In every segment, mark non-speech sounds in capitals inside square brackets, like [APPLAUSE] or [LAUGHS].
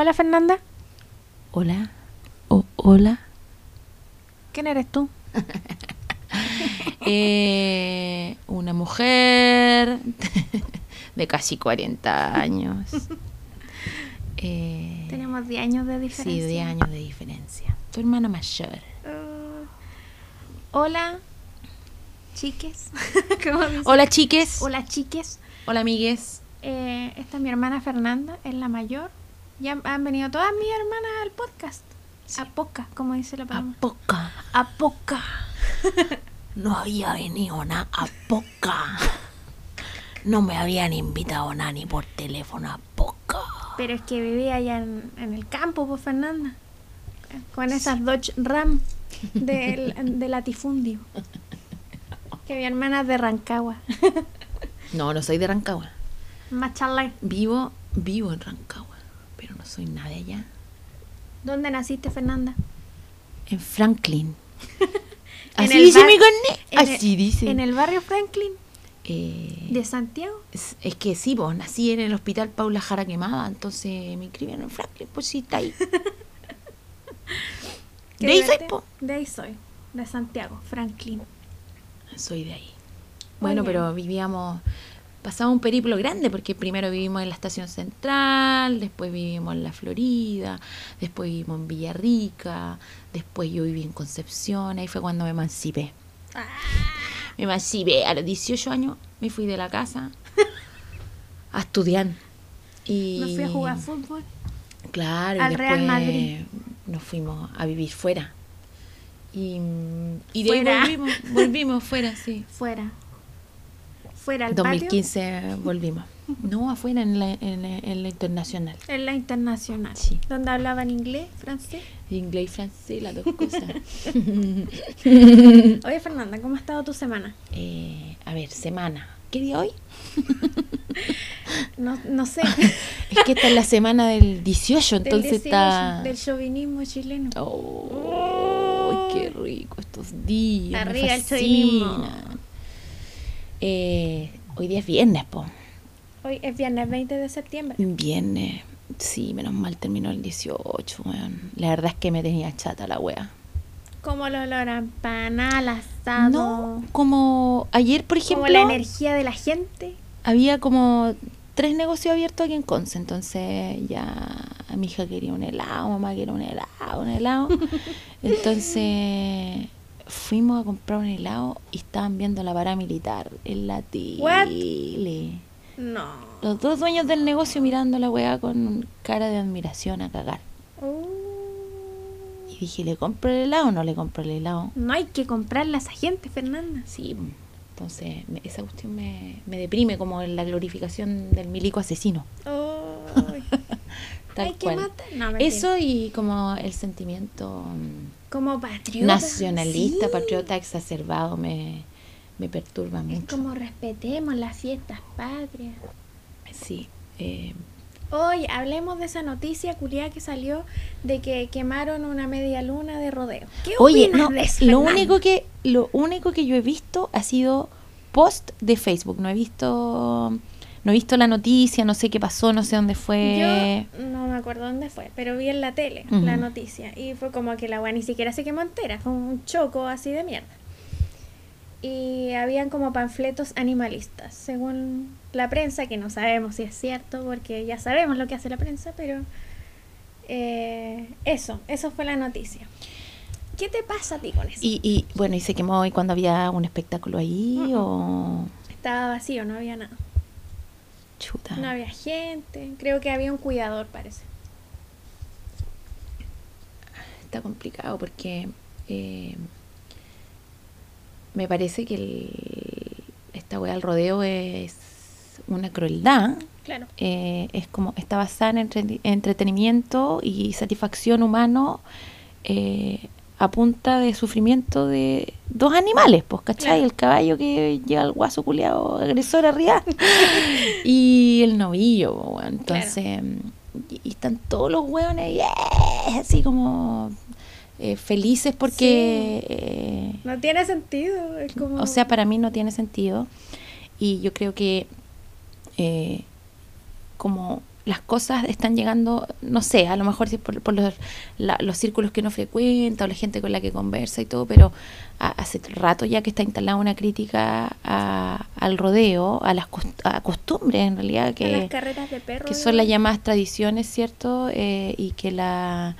Hola Fernanda. Hola. O- hola. ¿Quién eres tú? [LAUGHS] Eh, una mujer de casi 40 años. [LAUGHS] Eh, Tenemos 10 años de sí, diferencia. 10 años de diferencia. Tu hermana mayor. Uh, hola, chiques. [LAUGHS] Hola, chiques. Hola, chiques. Hola, amigues. Eh, esta es mi hermana Fernanda, es la mayor. Ya han venido todas mis hermanas al podcast. A poca, como dice la A palabra. poca. A poca. [LAUGHS] No había venido nada a poca. No me habían invitado nada ni por teléfono a poca. Pero es que vivía allá en, en el campo, pues Fernanda. Con esas Dodge Ram [LAUGHS] del, de latifundio. Que mi hermana es de Rancagua. No, no soy de Rancagua. Machalay. Vivo, vivo en Rancagua, soy nada de allá. ¿Dónde naciste, Fernanda? En Franklin. [LAUGHS] Así dice mi carnet. el- Así dice. En el barrio Franklin Eh, de Santiago. es, es que sí, vos nací en el hospital Paula Jara Quemada, entonces me inscribieron en Franklin, pues sí, está ahí. [LAUGHS] De ahí soy, po. De ahí soy. De Santiago, Franklin. Soy de ahí. Bueno, pero vivíamos, pasaba un periplo grande porque primero vivimos en la estación central, después vivimos en la Florida, después vivimos en Villarrica, después yo viví en Concepción, ahí fue cuando me emancipé. Ah. Me emancipé a los 18 años, me fui de la casa [LAUGHS] a estudiar. Y Me fui a jugar fútbol. Claro, y al después Real Madrid. nos fuimos a vivir fuera. Y, y de Fuera. ahí volvimos, volvimos fuera, sí. Fuera. Fuera al 2015 volvimos. No, afuera en la, en, en la internacional. patio. En la internacional. Sí. Donde hablaban inglés, francés. Inglés y francés, las dos cosas. [LAUGHS] [LAUGHS] Oye, Fernanda, ¿cómo ha estado tu semana? Eh, a ver, semana. ¿Qué día hoy? [LAUGHS] No, no sé. Es que esta es la semana del 18, Del entonces 18, está... Del chauvinismo chileno. Oh, qué rico estos días. Arriba el chauvinismo. Eh, hoy día es viernes, po. Hoy es viernes 20 de septiembre. Viernes. Sí, menos mal terminó el 18, weón. La verdad es que me tenía chata la wea. Como el olor a empanada, al asado. No, como ayer, por ejemplo, Como la energía de la gente. había como tres negocios abiertos aquí en Conce, entonces ya mi hija quería un helado, mamá quería un helado, un helado. [LAUGHS] Entonces fuimos a comprar un helado y estaban viendo la paramilitar en la tele. No. Los dos dueños del negocio mirando la weá con cara de admiración a cagar. Uh, Y dije, ¿le compro el helado o no le compro el helado? no hay que comprarle a esa gente, Fernanda. Sí, entonces me- esa cuestión me, me deprime como la glorificación del milico asesino. Uy. [LAUGHS] Tal hay que cual. matar. No, mentira. Eso y como el sentimiento mm, Como patriota. nacionalista, sí. patriota exacerbado me, me perturba Es mucho. como respetemos las fiestas patrias. Sí. eh, Hoy hablemos de esa noticia culiada que salió de que quemaron una media luna de rodeo. ¿Qué Oye, opinas no, de eso, lo único que lo único que yo he visto ha sido post de Facebook. No he visto no he visto la noticia, no sé qué pasó, no sé dónde fue. Yo no me acuerdo dónde fue, pero vi en la tele la noticia y fue como que la weá ni siquiera se quemó entera, fue un choco así de mierda. Y habían como panfletos animalistas, según la prensa, que no sabemos si es cierto, porque ya sabemos lo que hace la prensa, pero eh, eso, eso fue la noticia. ¿Qué te pasa a ti con eso? Y, y bueno, y se quemó hoy cuando había un espectáculo ahí o Estaba vacío, no había nada. Chuta. No había gente, creo que había un cuidador, parece. Está complicado porque eh, me parece que el- esta weá del rodeo es una crueldad. Claro. eh, es como está basada en entre- entretenimiento y satisfacción humano eh, a punta de sufrimiento de dos animales, pues, ¿cachai? El caballo que lleva al guaso culeado agresor arriba [LAUGHS] y el novillo, weón. entonces y, y están todos los hueones yeah, así como eh, felices porque eh, No tiene sentido, es como... o sea, para mí no tiene sentido. Y yo creo que eh, como las cosas están llegando, no sé, a lo mejor es por, por los, la- los círculos que uno frecuenta o la gente con la que conversa y todo, pero a- hace rato ya que está instalada una crítica a- al rodeo, a las a costumbres en realidad las que, carreras de perros. que son las llamadas tradiciones, ¿cierto? Eh, y que la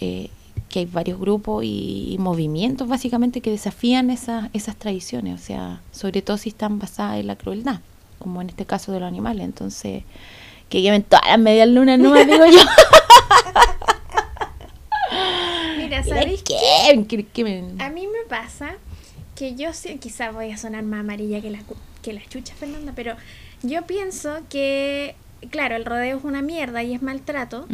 eh, que hay varios grupos y, y movimientos básicamente que desafían esas, esas tradiciones, o sea, sobre todo si están basadas en la crueldad, como en este caso de los animales, entonces que lleven todas las medias lunas no digo yo. [LAUGHS] Mira, ¿sabéis qué? ¿Qué? ¿Qué- qué me- A mí me pasa que yo sí, quizás voy a sonar más amarilla que cu- que las chuchas, Fernanda, pero yo pienso que, claro, el rodeo es una mierda y es maltrato,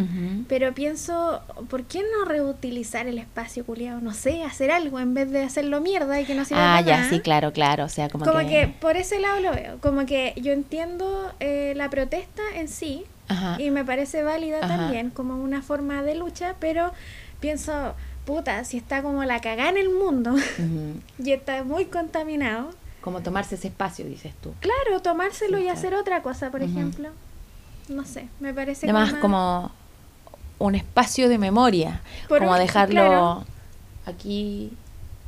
pero pienso, ¿por qué no reutilizar el espacio culiado? No sé, hacer algo en vez de hacerlo mierda y que no sirva Ah, ya, nada. sí, claro, claro, o sea, como, Como que... por ese lado lo veo, como que yo entiendo eh, la protesta en sí Ajá. y me parece válida Ajá. también como una forma de lucha, pero pienso, puta, si está como la cagada en el mundo [LAUGHS] y está muy contaminado, Como tomarse ese espacio, dices tú. claro, tomárselo Sí, y claro. hacer otra cosa, por ejemplo. No sé, me parece Además, más- como un espacio de memoria, Por como un- dejarlo claro. aquí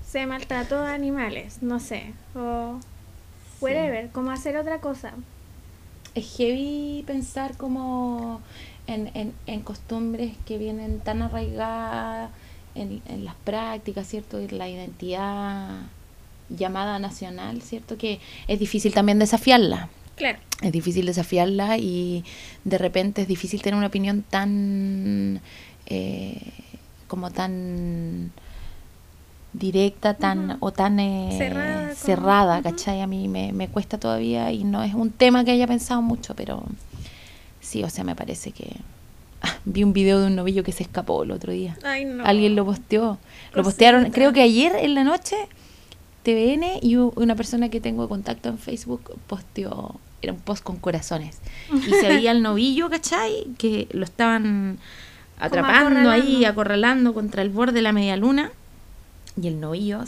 se maltrató a animales, no sé, o whatever, como hacer otra cosa. es heavy pensar como en, en, en costumbres que vienen tan arraigadas en, en las prácticas, ¿cierto? Y la identidad llamada nacional, ¿cierto? Que es difícil también desafiarla. Claro, Es difícil desafiarla y de repente es difícil tener una opinión tan eh, como tan directa tan o tan eh, Cerrada cerrada. ¿cachai? A mí me, me cuesta todavía y no es un tema que haya pensado mucho, pero sí, o sea, me parece que ah, vi un video de un novillo que se escapó el otro día. ay no. Alguien lo posteó. Lo postearon, creo que ayer en la noche, TVN y una persona que tengo contacto en Facebook posteó, era un post con corazones. Y se [LAUGHS] veía el novillo, ¿cachai? Que lo estaban atrapando ahí, acorralando. contra el borde de la media luna. Y el novillo,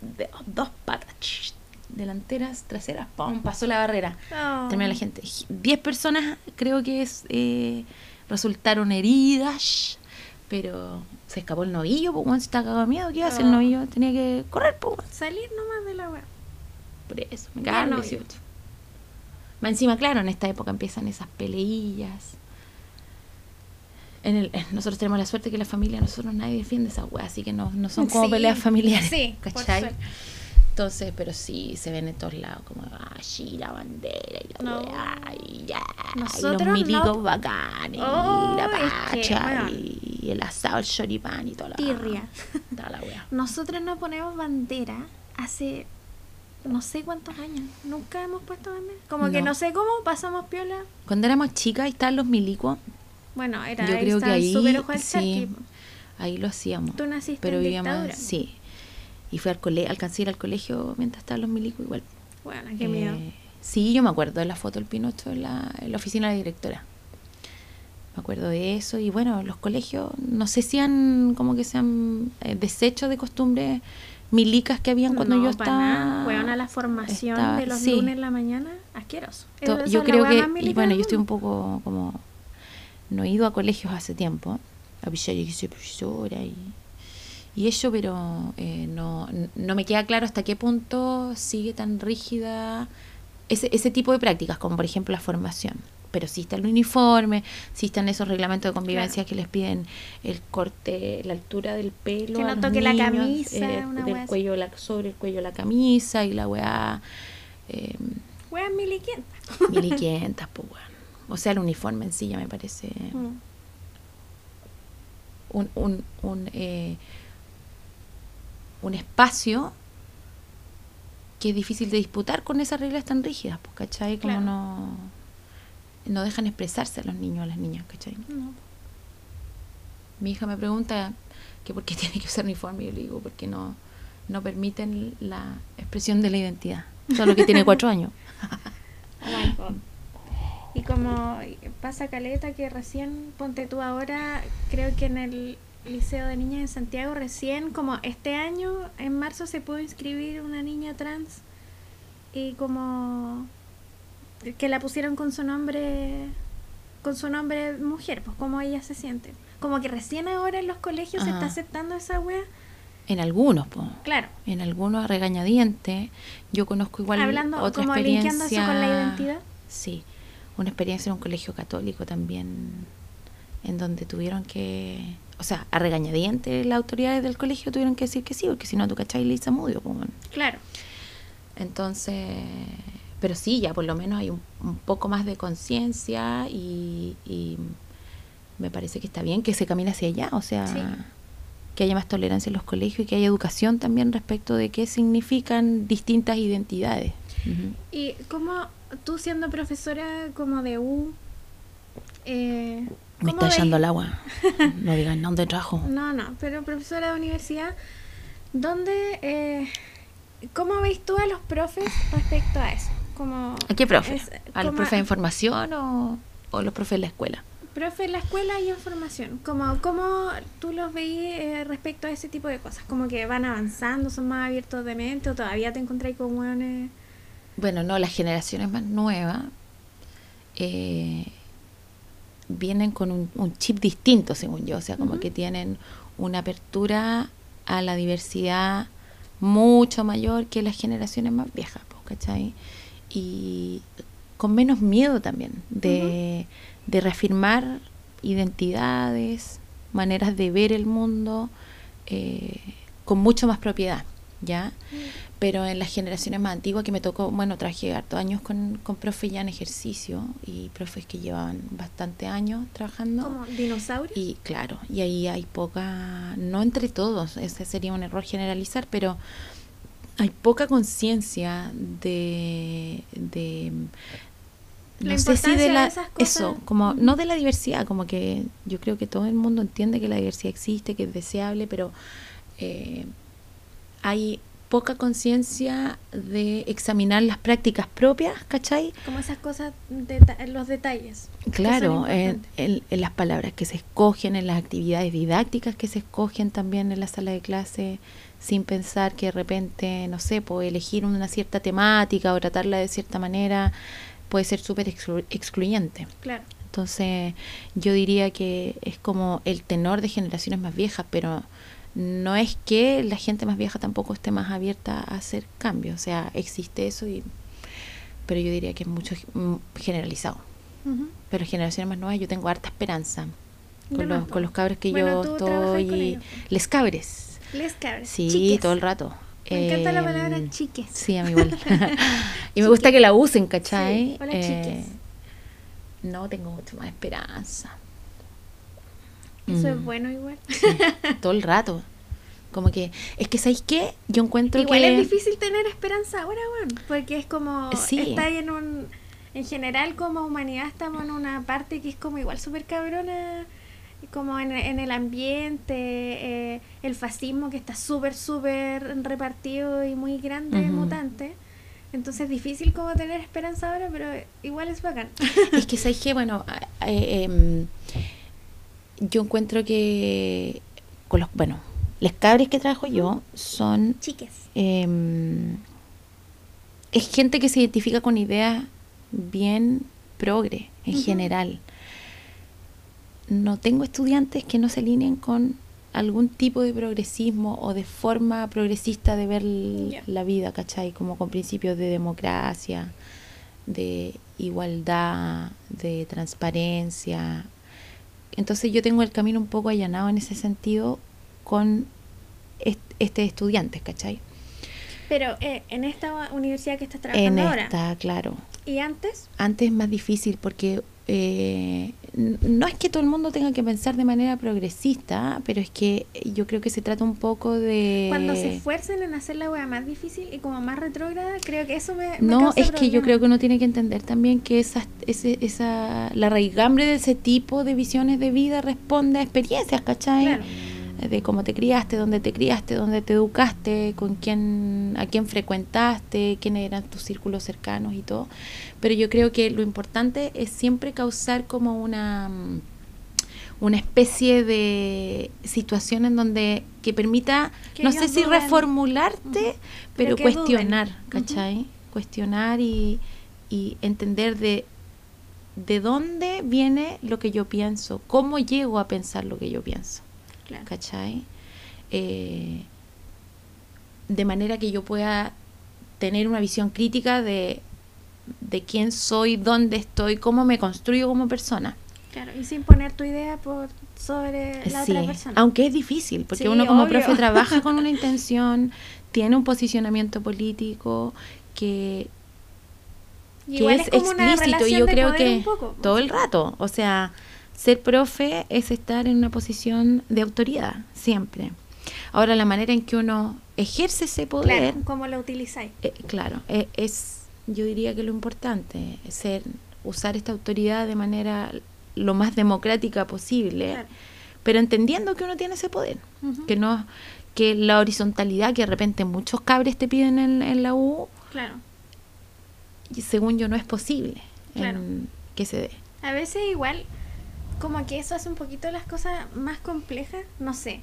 de dos patas, ch, delanteras, traseras, ¡pum! pasó la barrera. Oh. Terminó la gente. Diez personas creo que es, eh, resultaron heridas, pero se escapó el novillo, pues, si estaba cagado de miedo, ¿qué iba a hacer el Oh. novillo? Tenía que correr, pues. Salir nomás de la web. por eso, me cago en no. 18. Más encima, claro, en esta época empiezan esas peleillas. En el, eh, nosotros tenemos la suerte que la familia, nosotros nadie defiende esa weá, así que no, no son como [LAUGHS] Sí, peleas familiares. sí, ¿cachai? Entonces, pero sí, se ven en todos lados, como, ah, sí, la bandera y la No. weá, y ya, Nosotros y los míticos no. bacanes, Oh, y la es que, pacha, bueno. y el asado, el choripán y toda la Tirria. Toda la weá. [LAUGHS] Nosotros no ponemos bandera hace no sé cuántos años. Nunca hemos puesto bandera. Como que No. sé cómo pasamos piola. Cuando éramos chicas, ahí estaban los milicuos, Bueno, era Yo ahí creo que ahí, sí, ahí lo hacíamos. Tú naciste pero en vivíamos, dictadura. sí. Y fui al colegio, alcancé a ir al colegio mientras estaban los milicos igual. Bueno, qué Eh, miedo. Sí, yo me acuerdo de la foto del Pinocho en la, en la oficina de la directora. Me acuerdo de eso y bueno, los colegios, no sé si han como que se han eh, deshecho de costumbres milicas que habían cuando no, yo estaba. nada. Weón, a la formación estaba- de los sí. lunes en la mañana, asqueroso. To- yo creo que, y bueno, yo estoy un poco como, no he ido a colegios hace tiempo, a pillar que soy profesora y, y eso, pero eh, no, no me queda claro hasta qué punto sigue tan rígida ese, ese tipo de prácticas, como por ejemplo la formación. Pero sí está el uniforme, sí están esos reglamentos de convivencia Claro. que les piden el corte, la altura del pelo. Que no toque la camisa, eh, una del cuello la, sobre el cuello la camisa y la weá. Eh, Weón miliquienta. Mil y quinientas, pues bueno. O sea, el uniforme en sí ya me parece Mm. un, un, un, eh, un espacio que es difícil de disputar con esas reglas tan rígidas, pues, ¿cachai? Como Claro. no, no dejan expresarse a los niños, a las niñas, ¿cachai? No. Mi hija me pregunta que por qué [LAUGHS] tiene que usar uniforme y yo le digo porque no, no permiten la expresión de la identidad. Solo que tiene cuatro años. [LAUGHS] Y como pasa caleta que recién, ponte tú ahora, creo que en el Liceo de Niñas de Santiago recién, como este año, en marzo se pudo inscribir una niña trans y como que la pusieron con su nombre con su nombre mujer, pues cómo ella se siente. Como que recién ahora en los colegios se está aceptando esa wea. En algunos, pues. Claro. En algunos a regañadientes. Yo conozco igual Hablando, otra como experiencia. Eso con la identidad. Sí. Una experiencia en un colegio católico también, en donde tuvieron que. O sea, a regañadientes las autoridades del colegio tuvieron que decir que sí, porque si no, tú cachai Lisa Mudio. Pues, claro. Entonces pero sí, ya por lo menos hay un, poco más de conciencia y, me parece que está bien que se camine hacia allá, o sea, que haya más tolerancia en los colegios y que haya educación también respecto de qué significan distintas identidades. Y como tú siendo profesora como de U... Eh, me está echando el agua. [LAUGHS] No digan dónde trabajo. No, no, pero profesora de universidad, ¿dónde... Eh, ¿Cómo veis tú a los profes respecto a eso? Como, ¿A qué profe? ¿A los profes de información o, o los profes de la escuela? Profe de la escuela y información. Como, ¿Cómo tú los veis eh, respecto a ese tipo de cosas? ¿Como que van avanzando, son más abiertos de mente o todavía te encontrás con hueones? Bueno, no, las generaciones más nuevas eh, vienen con un, chip distinto, según yo. O sea, como que tienen una apertura a la diversidad mucho mayor que las generaciones más viejas, ¿cachai? Y con menos miedo también de, reafirmar identidades, maneras de ver el mundo eh, con mucho más propiedad, ¿ya? Pero en las generaciones más antiguas que me tocó, bueno, traje hartos años con, con profes ya en ejercicio y profes que llevaban bastante años trabajando. ¿Como dinosaurios? Y claro, y ahí hay poca, no entre todos, ese sería un error generalizar, pero hay poca conciencia de, de no sé si de la eso como no de la diversidad como que yo creo que todo el mundo entiende que la diversidad existe que es deseable pero eh, hay poca conciencia de examinar las prácticas propias ¿cachai? como esas cosas los detalles claro en, en, las palabras que se escogen en las actividades didácticas que se escogen también en la sala de clase sin pensar que de repente, no sé, puedo elegir una cierta temática o tratarla de cierta manera puede ser súper excluyente. Claro. Entonces, yo diría que es como el tenor de generaciones más viejas, pero no es que la gente más vieja tampoco esté más abierta a hacer cambios. O sea, existe eso, y pero yo diría que es mucho generalizado. Pero generaciones más nuevas, yo tengo harta esperanza con, los, con los cabres que yo estoy. Les cabres les. Sí, todo el rato. Me encanta la palabra em, chiques. Sí, a mí igual. [LAUGHS] [LAUGHS] y me gusta que la usen, ¿cachai? Sí, hola. Eh, no tengo mucho más esperanza. Eso es mm. bueno igual. todo el rato. Como que, es que, ¿sabéis qué? Yo encuentro igual que... Igual es difícil tener esperanza ahora, bueno, porque es como... Sí. Está en un... En general, como humanidad, estamos en una parte que es como igual súper cabrona como en, el ambiente, eh, el fascismo que está súper, súper repartido y muy grande, mutante. Entonces es difícil como tener esperanza ahora, pero igual es bacán. [LAUGHS] Es que sabes que, bueno, eh, em, yo encuentro que con los, bueno, las cabres que trabajo yo son... Chiques. Em, es gente que se identifica con ideas bien progre en general no tengo estudiantes que no se alineen con algún tipo de progresismo o de forma progresista de ver la vida, ¿cachai? Como con principios de democracia, de igualdad, de transparencia. Entonces yo tengo el camino un poco allanado en ese sentido con este estudiantes, ¿cachai? Pero eh, en esta universidad que estás trabajando ahora. En esta, claro. ¿Y antes? Antes es más difícil porque eh, no es que todo el mundo tenga que pensar de manera progresista, pero es que yo creo que se trata un poco de... Cuando se esfuercen en hacer la wea más difícil y como más retrógrada, creo que eso me... no, es que yo creo que uno tiene que entender también que esa, ese, esa, la raigambre de ese tipo de visiones de vida responde a experiencias, ¿cachai? De cómo te criaste, dónde te criaste, dónde te educaste, con quién, a quién frecuentaste, quiénes eran tus círculos cercanos y todo. Pero yo creo que lo importante es siempre causar como una una especie de situación en donde que permita, no sé si reformularte, pero, cuestionar, ¿cachai? Cuestionar y, y entender de de dónde viene lo que yo pienso, cómo llego a pensar lo que yo pienso. Claro. ¿Cachai? Eh, de manera que yo pueda tener una visión crítica de, de quién soy, dónde estoy, cómo me construyo como persona. Claro, y sin poner tu idea por sobre la Sí, otra persona. aunque es difícil, porque Sí, uno como obvio. profe trabaja con una [LAUGHS] intención, tiene un posicionamiento político que, es, como una explícito y yo creo que un poco, todo el rato, o sea, ser profe es estar en una posición de autoridad, siempre. Ahora, la manera en que uno ejerce ese poder, Claro, cómo lo utilizáis. eh, claro, eh, es, yo diría que lo importante, es ser, usar esta autoridad de manera lo más democrática posible, Claro. pero entendiendo que uno tiene ese poder, que no que la horizontalidad que de repente muchos cabres te piden en, en la U, Claro. y según yo no es posible Claro. en que se dé. A veces igual, como que eso hace un poquito las cosas más complejas, no sé.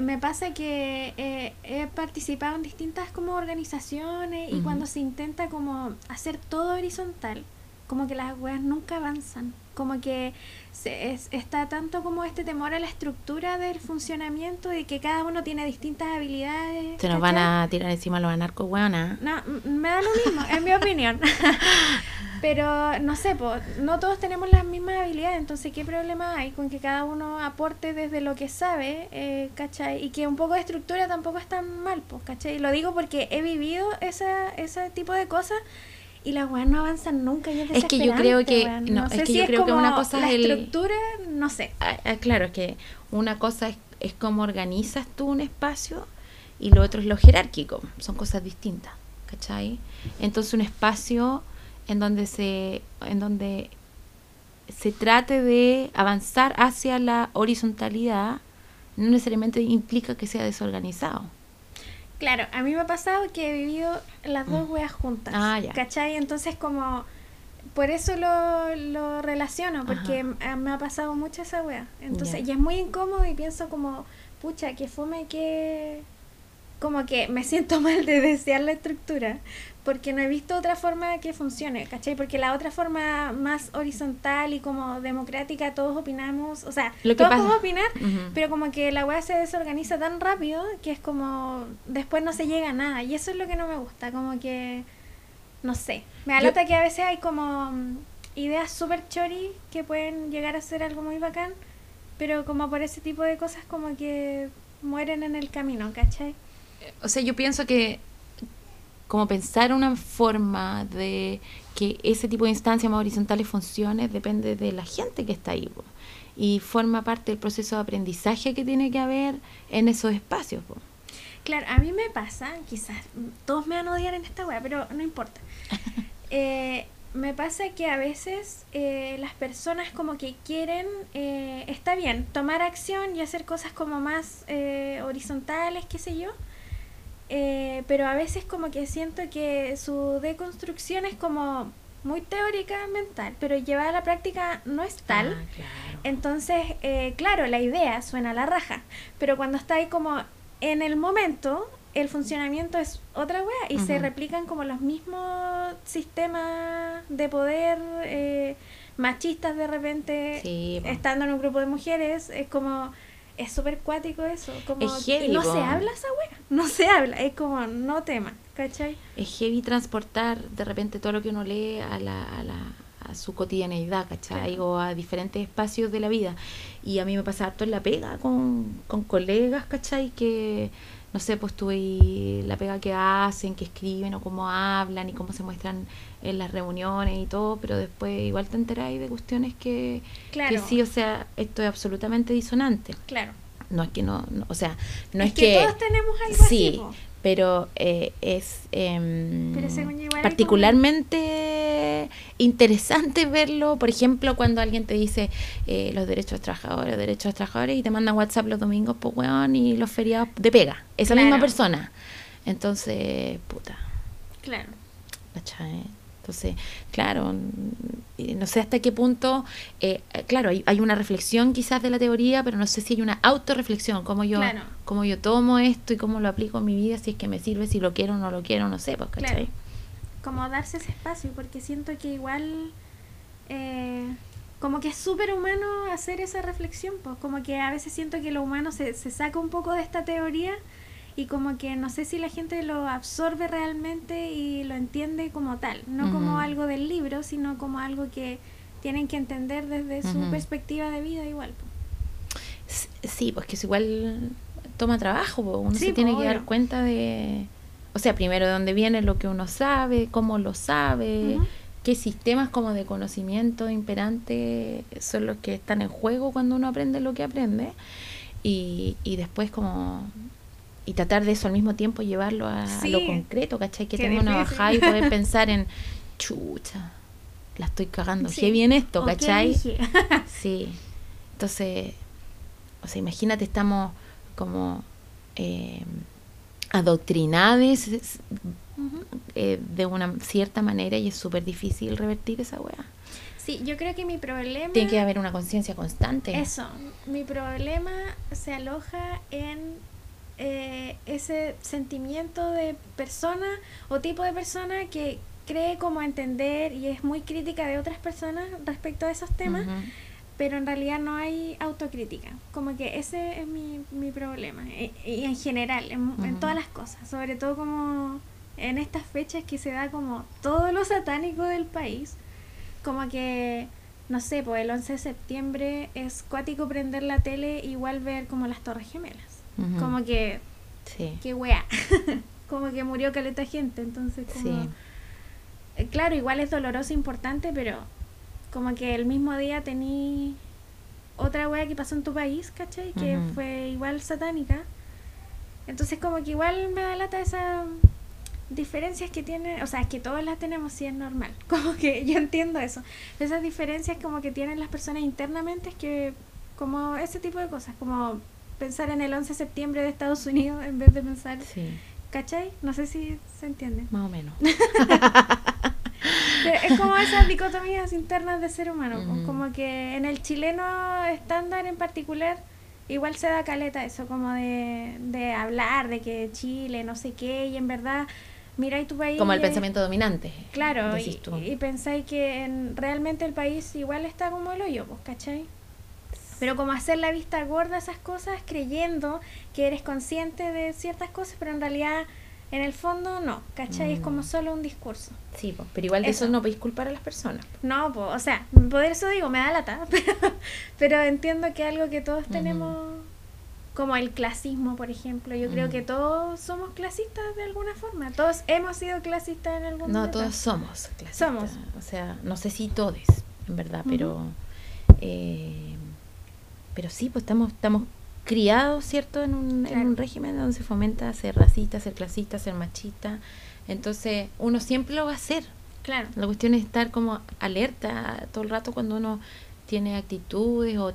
Me pasa que eh, he participado en distintas como organizaciones y cuando se intenta como hacer todo horizontal, como que las weas nunca avanzan. Como que se, es- está tanto como este temor a la estructura del funcionamiento de que cada uno tiene distintas habilidades. Se nos van a tirar encima los anarcos, weona. No, me da lo mismo, en mi opinión. [LAUGHS] Pero no sé, po, no todos tenemos las mismas habilidades, entonces ¿qué problema hay con que cada uno aporte desde lo que sabe, eh, ¿cachai? Y que un poco de estructura tampoco es tan mal, pues, ¿cachai? Lo digo porque he vivido esa, ese tipo de cosas y las weas no avanzan nunca. y Es, Es que yo creo que- no, es sé que si yo creo que una cosa la es el- estructura, no sé. Ah, ah, claro, es que una cosa es, es cómo organizas tú un espacio y lo otro es lo jerárquico. Son cosas distintas, ¿cachai? Entonces un espacio en donde se, en donde se trate de avanzar hacia la horizontalidad no necesariamente implica que sea desorganizado. Claro, a mí me ha pasado que he vivido las dos weas juntas. Ah, ya. ¿Cachai? Entonces como... Por eso lo, lo relaciono, porque m- a- me ha pasado mucho esa wea. Entonces, Ya. y es muy incómodo y pienso como, pucha, que fome que... Como que me siento [LAUGHS] mal de desear la estructura, porque no he visto otra forma que funcione, ¿cachai? Porque la otra forma más horizontal y como democrática, todos opinamos, o sea, Lo que todos pasa- podemos opinar, pero como que la weá se desorganiza tan rápido que es como después no se llega a nada. Y eso es lo que no me gusta, como que no sé. Me da Yo- que a veces hay como mm, ideas súper chori que pueden llegar a ser algo muy bacán, pero como por ese tipo de cosas como que mueren en el camino, ¿cachai? O sea, yo pienso que como pensar una forma de que ese tipo de instancias más horizontales funcione depende de la gente que está ahí po. y forma parte del proceso de aprendizaje que tiene que haber en esos espacios. po. Claro, a mí me pasa, quizás todos me van a odiar en esta weá, pero no importa. [LAUGHS] Eh, me pasa que a veces eh, las personas como que quieren, eh, está bien, tomar acción y hacer cosas como más eh, horizontales, qué sé yo, eh, pero a veces como que siento que su deconstrucción es como muy teórica, mental, pero llevada a la práctica no es tal. Ah, claro. Entonces, eh, claro, la idea suena a la raja, pero cuando está ahí como en el momento, el funcionamiento es otra wea y se replican como los mismos sistemas de poder eh, machistas de repente, Sí, estando en un grupo de mujeres, es como... Es súper cuático eso, como Es heavy, y no po. se habla esa wea, no se habla, es como no tema, ¿cachai? Es heavy transportar de repente todo lo que uno lee a, la, a, la, a su cotidianeidad, ¿cachai? Claro. O a diferentes espacios de la vida. Y a mí me pasa harto en la pega con, con colegas, ¿cachai? Que, no sé, pues y la pega que hacen, que escriben o cómo hablan y cómo se muestran en las reuniones y todo, pero después igual te enteráis de cuestiones que, Claro. que sí, o sea, esto es absolutamente disonante. Claro. No es que no, no- o sea, no es, es, que, todos tenemos algo sí, así, pero eh, es Pero hay particularmente interesante verlo, por ejemplo, cuando alguien te dice eh, los derechos de trabajadores, los derechos de trabajadores y te mandan WhatsApp los domingos, pues weón, y los feriados de pega, esa Claro. misma persona. Entonces, puta, Claro. ¿cachai? Entonces, claro, no sé hasta qué punto, eh, eh, claro, hay, hay una reflexión quizás de la teoría, pero no sé si hay una autorreflexión, cómo yo, Claro. cómo yo tomo esto y cómo lo aplico en mi vida, si es que me sirve, si lo quiero o no lo quiero, no sé, pues, ¿cachai? Claro. como darse ese espacio, porque siento que igual eh, como que es súper humano hacer esa reflexión, pues como que a veces siento que lo humano se, se saca un poco de esta teoría y como que no sé si la gente lo absorbe realmente y lo entiende como tal, no como algo del libro, sino como algo que tienen que entender desde su perspectiva de vida igual. Sí, pues que es igual toma trabajo, po. uno Sí, se tiene que dar cuenta de, o sea, primero de dónde viene lo que uno sabe, cómo lo sabe, qué sistemas como de conocimiento imperante son los que están en juego cuando uno aprende lo que aprende y, y después como y tratar de eso al mismo tiempo llevarlo a, lo concreto, ¿cachai? Que tenga una bajada y poder [LAUGHS] pensar en chucha, la estoy cagando, Sí. qué bien esto, ¿O qué ¿cachai? [LAUGHS] Sí. Entonces, o sea, imagínate, estamos como eh, adoctrinados eh, de una cierta manera y es súper difícil revertir esa weá. Sí, yo creo que mi problema... Tiene que haber una conciencia constante. Eso, mi problema se aloja en eh, ese sentimiento de persona o tipo de persona que cree como entender y es muy crítica de otras personas respecto a esos temas, pero en realidad no hay autocrítica. Como que ese es mi, mi problema. Y, y en general, en, todas las cosas, sobre todo como en estas fechas que se da como todo lo satánico del país, como que, no sé, pues el 11 de septiembre es cuático prender la tele igual ver como las Torres Gemelas. Como que, Sí. que wea. [LAUGHS] como que murió caleta gente, entonces como... Sí. Eh, Claro, igual es doloroso, importante, pero como que el mismo día tení otra wea que pasó en tu país, ¿cachai? Que fue igual satánica. Entonces como que igual me da lata esas diferencias que tiene, o sea, es que todas las tenemos si es normal, [LAUGHS] como que yo entiendo eso. Esas diferencias como que tienen las personas internamente es que como ese tipo de cosas, como pensar en el 11 de septiembre de Estados Unidos en vez de pensar, Sí, ¿cachai? No sé si se entiende. más o menos. [LAUGHS] Es como esas dicotomías internas de ser humano, pues, como que en el chileno estándar en particular igual se da caleta eso, como de, de hablar de que Chile, no sé qué, y en verdad miráis tu país. Como el pensamiento dominante. Claro, y, y pensáis que en- realmente el país igual está como el hoyo, pues, ¿cachai? Pero como hacer la vista gorda a esas cosas creyendo que eres consciente de ciertas cosas, pero en realidad en el fondo no, ¿cachai? Es Mm. como solo un discurso. Sí, po, pero igual de eso, Eso. no podéis culpar a las personas. No, po, o sea, por eso digo, me da lata, [LAUGHS] pero, pero entiendo que algo que todos tenemos, como el clasismo, por ejemplo, yo creo que todos somos clasistas de alguna forma, todos hemos sido clasistas en algún No, momento. todos somos clasistas. Somos. O sea, no sé si todos, en verdad, pero. eh, pero sí, pues estamos, estamos criados, ¿cierto? En un, en un régimen donde se fomenta ser racista, ser clasista, ser machista. Entonces, uno siempre lo va a hacer. Claro, La cuestión es estar como alerta todo el rato cuando uno tiene actitudes o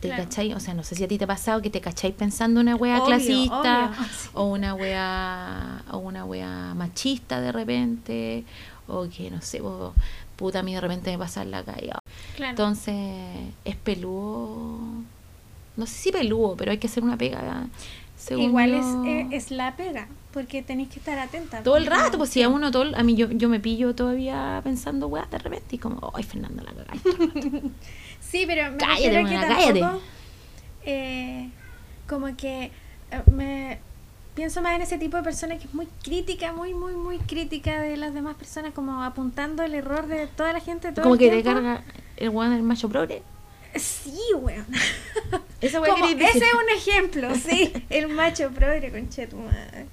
te Claro. cacháis. O sea, no sé si a ti te ha pasado que te cacháis pensando una wea Obvio, clasista obvio, [LAUGHS] o una wea o una wea machista de repente o que no sé, vos, puta a mí de repente me pasa en la calle. claro. Entonces, es peludo. No sé si peludo, pero hay que hacer una pega. según Igual es, yo. eh, es la pega, porque tenéis que estar atenta. Todo el porque- rato, pues si a uno todo, el- a mí yo, yo me pillo todavía pensando, weá, de repente, y como, ay, Fernanda, la cagaste. [LAUGHS] Sí, pero me Cállate, refiero a que buena, tampoco, cállate. eh, como que eh, me pienso más en ese tipo de persona que es muy crítica, muy, muy, muy crítica de las demás personas, como apuntando el error de toda la gente todo como el que te tiempo. carga el weón del macho progre. Sí, weón. Ese decir. es un ejemplo, sí. El macho progre, conche tu madre.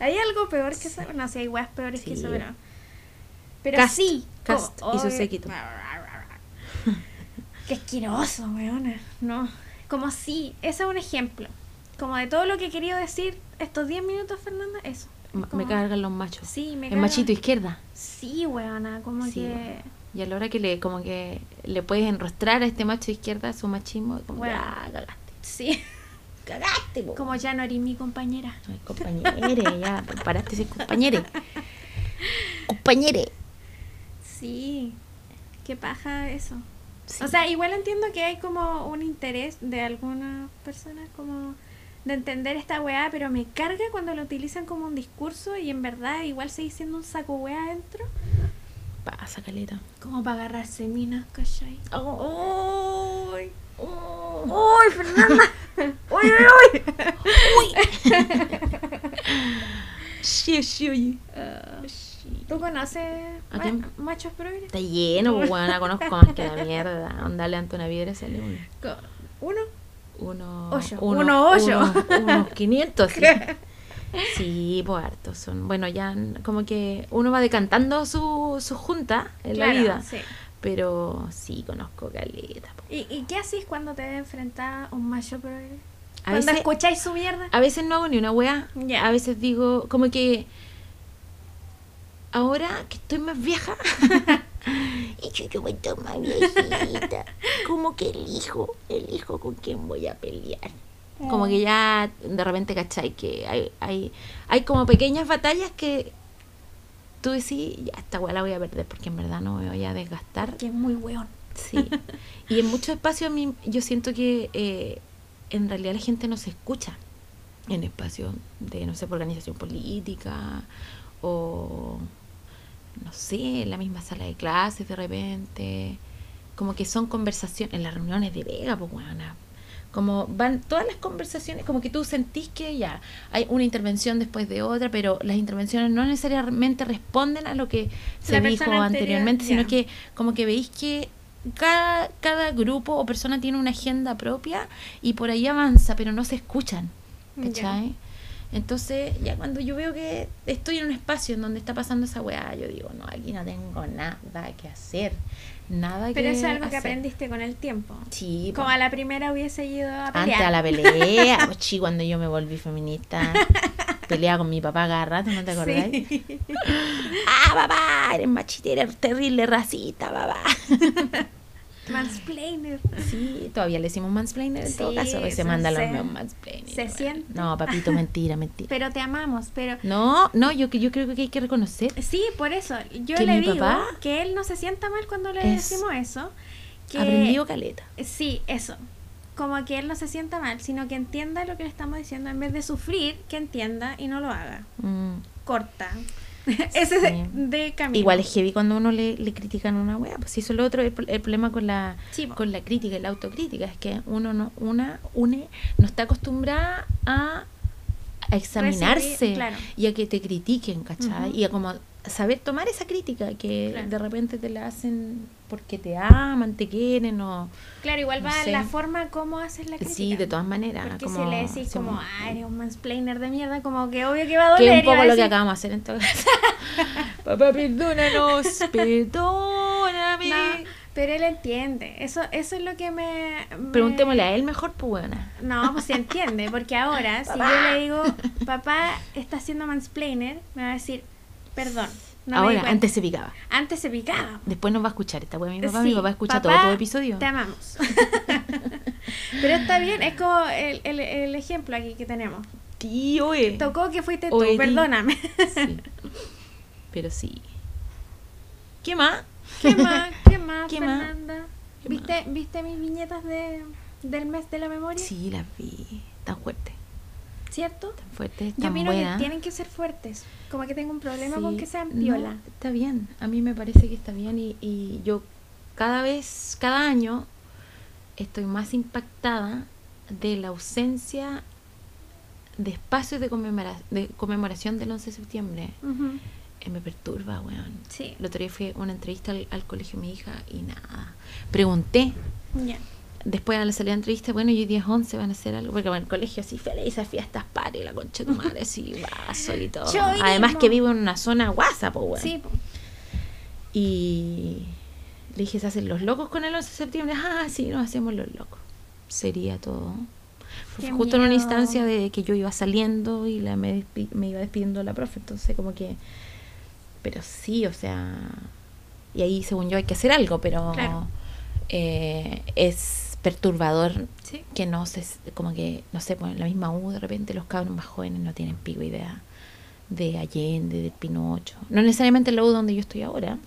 ¿Hay algo peor que eso? No sé, hay weas peores que Sí. eso, pero... Pero Cast, sí. Cast como, y su séquito. [LAUGHS] Qué asqueroso, weona. No. Como sí, ese es un ejemplo. Como de todo lo que he querido decir estos 10 minutos, Fernanda, eso. Como- Me cargan los machos. Sí, me El cargan. machito izquierda. Sí, weona, como Sí, que... Y a la hora que le, como que le puedes enrostrar a este macho izquierda su machismo, como, Bueno. ya, cagaste. Sí. [LAUGHS] Cagaste, po. Como ya no eres mi compañera. Ay, compañere, [LAUGHS] ya, paraste ser compañere. Compañere. Sí. Qué paja eso. Sí. O sea, igual entiendo que hay como un interés de algunas personas como de entender esta weá, pero me carga cuando lo utilizan como un discurso y en verdad igual sigue siendo un saco weá adentro. Pasa. Caleta. Como para agarrarse minas, ¿cachai? Oh, ¡Uy! oh. ¡Uy, Fernanda! [LAUGHS] ¡Uy, uy, uy! [LAUGHS] [LAUGHS] Sí, sí, oye. Ah. ¿Tú conoces ¿A quién? machos progres? Está lleno, weón, conozco más que la mierda. Onda levanta una piedra y sale un- Co- ¿Uno? uno, Hoyo, uno, uno hoyo. uno- unos 500. Sí, Sí, pues hartos son. Bueno, ya como que uno va decantando su, su junta en Claro, la vida. sí. Pero sí, conozco caleta. ¿Y, ¿Y qué haces cuando te enfrentas a un macho progre? A Cuando veces- escucháis su mierda. A veces no hago ni una wea. A veces digo, como que ahora que estoy más vieja, [LAUGHS] y yo, yo voy a más viejita, como que elijo, elijo con quién voy a pelear. Como que ya de repente, ¿cachai? Que hay, hay, hay como pequeñas batallas que tú decís, ya esta wea la voy a perder porque en verdad no me voy a desgastar. Que es muy weón. Sí. Y en muchos espacios a mí yo siento que eh, en realidad la gente no se escucha en espacios de, no sé, por organización política o, no sé, en la misma sala de clases de repente. Como que son conversaciones, en las reuniones de Vega, pues bueno, como van todas las conversaciones, como que tú sentís que ya hay una intervención después de otra, pero las intervenciones no necesariamente responden a lo que se La dijo anterior, anteriormente, sino que como que veis que cada, cada grupo o persona tiene una agenda propia y por ahí avanza, pero no se escuchan. ¿Cachai? Entonces, ya cuando yo veo que estoy en un espacio en donde está pasando esa weá, yo digo, no, aquí no tengo nada que hacer. Nada Pero que eso es algo que aprendiste con el tiempo. Sí, Como a la primera hubiese ido a pelear. Antes a la pelea, [LAUGHS] pues, chi, cuando yo me volví feminista, peleaba con mi papá cada rato, ¿no te acordás? Sí. [LAUGHS] Ah, papá, eres machita, eres terrible racista, papá. [LAUGHS] Mansplainer. Sí, todavía le decimos mansplainer en todo Sí, caso, que se manda los mismos mansplainer. se bueno. siente. No, papito, mentira, mentira. Pero te amamos, pero... No, no, yo, yo creo que hay que reconocer Sí, por eso. Yo Que le digo papá que él no se sienta mal cuando le es- decimos eso. Que aprendido caleta. Sí, eso. Como que él no se sienta mal, sino que entienda lo que le estamos diciendo. En vez de sufrir, que entienda y no lo haga. Mm. Corta. [LAUGHS] Ese es de, de camino. Igual es heavy cuando uno le, le critican una wea, pues eso es lo otro, el, el problema con la Sí, con la crítica y la autocrítica es que uno no, una, une, no está acostumbrada a, a examinarse Recibir, claro. y a que te critiquen, ¿cachai? Y a como saber tomar esa crítica que Claro. de repente te la hacen porque te aman, te quieren o Claro, igual no va sé. la forma como haces la crítica. sí, de todas maneras. Porque como, si le decís como, como- ah, eres un mansplainer de mierda, como que obvio que va a que doler. es un poco lo que acabamos de hacer en todo caso. [LAUGHS] Papá, perdónanos, perdóname. No, pero él entiende. Eso, eso es lo que me. me- Preguntémosle a él mejor, pues buena. No, pues se entiende, porque ahora, si yo le digo, papá está haciendo mansplainer, me va a decir, perdón. No Ahora, cuenta". antes se picaba. Antes se picaba. Después nos va a escuchar esta wea. Mi papá, Sí, mi papá escucha papá, todo tu episodio. Te amamos. [LAUGHS] pero está bien, es como el, el, el ejemplo aquí que tenemos. Tío. Tocó que fuiste tú, Oye, di. perdóname. Sí. Pero sí. ¿Qué más? ¿Qué [LAUGHS] más? ¿Qué más, ¿Qué? Fernanda? ¿Qué ¿Viste, ¿Viste mis viñetas de, del mes de la memoria? Sí, las vi. Tan fuerte. ¿Cierto? Tan fuerte, Yo tan opino buena. que tienen que ser fuertes. Como que tengo un problema con que sean No, viola. está bien. A mí me parece que está bien y, y yo cada vez, cada año, estoy más impactada de la ausencia de espacios de, conmemora- de conmemoración del 11 de septiembre. Eh, me perturba, weón. Sí. El otro día fue una entrevista al, al colegio de mi hija y nada. Pregunté, Ya. Después a la salida de entrevista, bueno, y hoy día es 11, van a hacer algo. Porque bueno, el colegio así, felices fiestas, pare, la concha de tu madre, así, vaso y todo. Yo Además mismo. que vivo en una zona guasa, pues, weón. Sí, po. Y le dije, ¿se hacen los locos con el 11 de septiembre? Ah, sí, nos hacemos los locos. Sería todo. Fue justo en una instancia de que yo iba saliendo y la me, iba despidiendo la profe, entonces como que... Pero sí, o sea... Y ahí, según yo, hay que hacer algo, pero Claro. eh, es perturbador Sí. que no se... Como que, no sé, pues en la misma U, de repente los cabros más jóvenes no tienen pico idea de Allende, de Pinocho. No necesariamente en la U donde yo estoy ahora,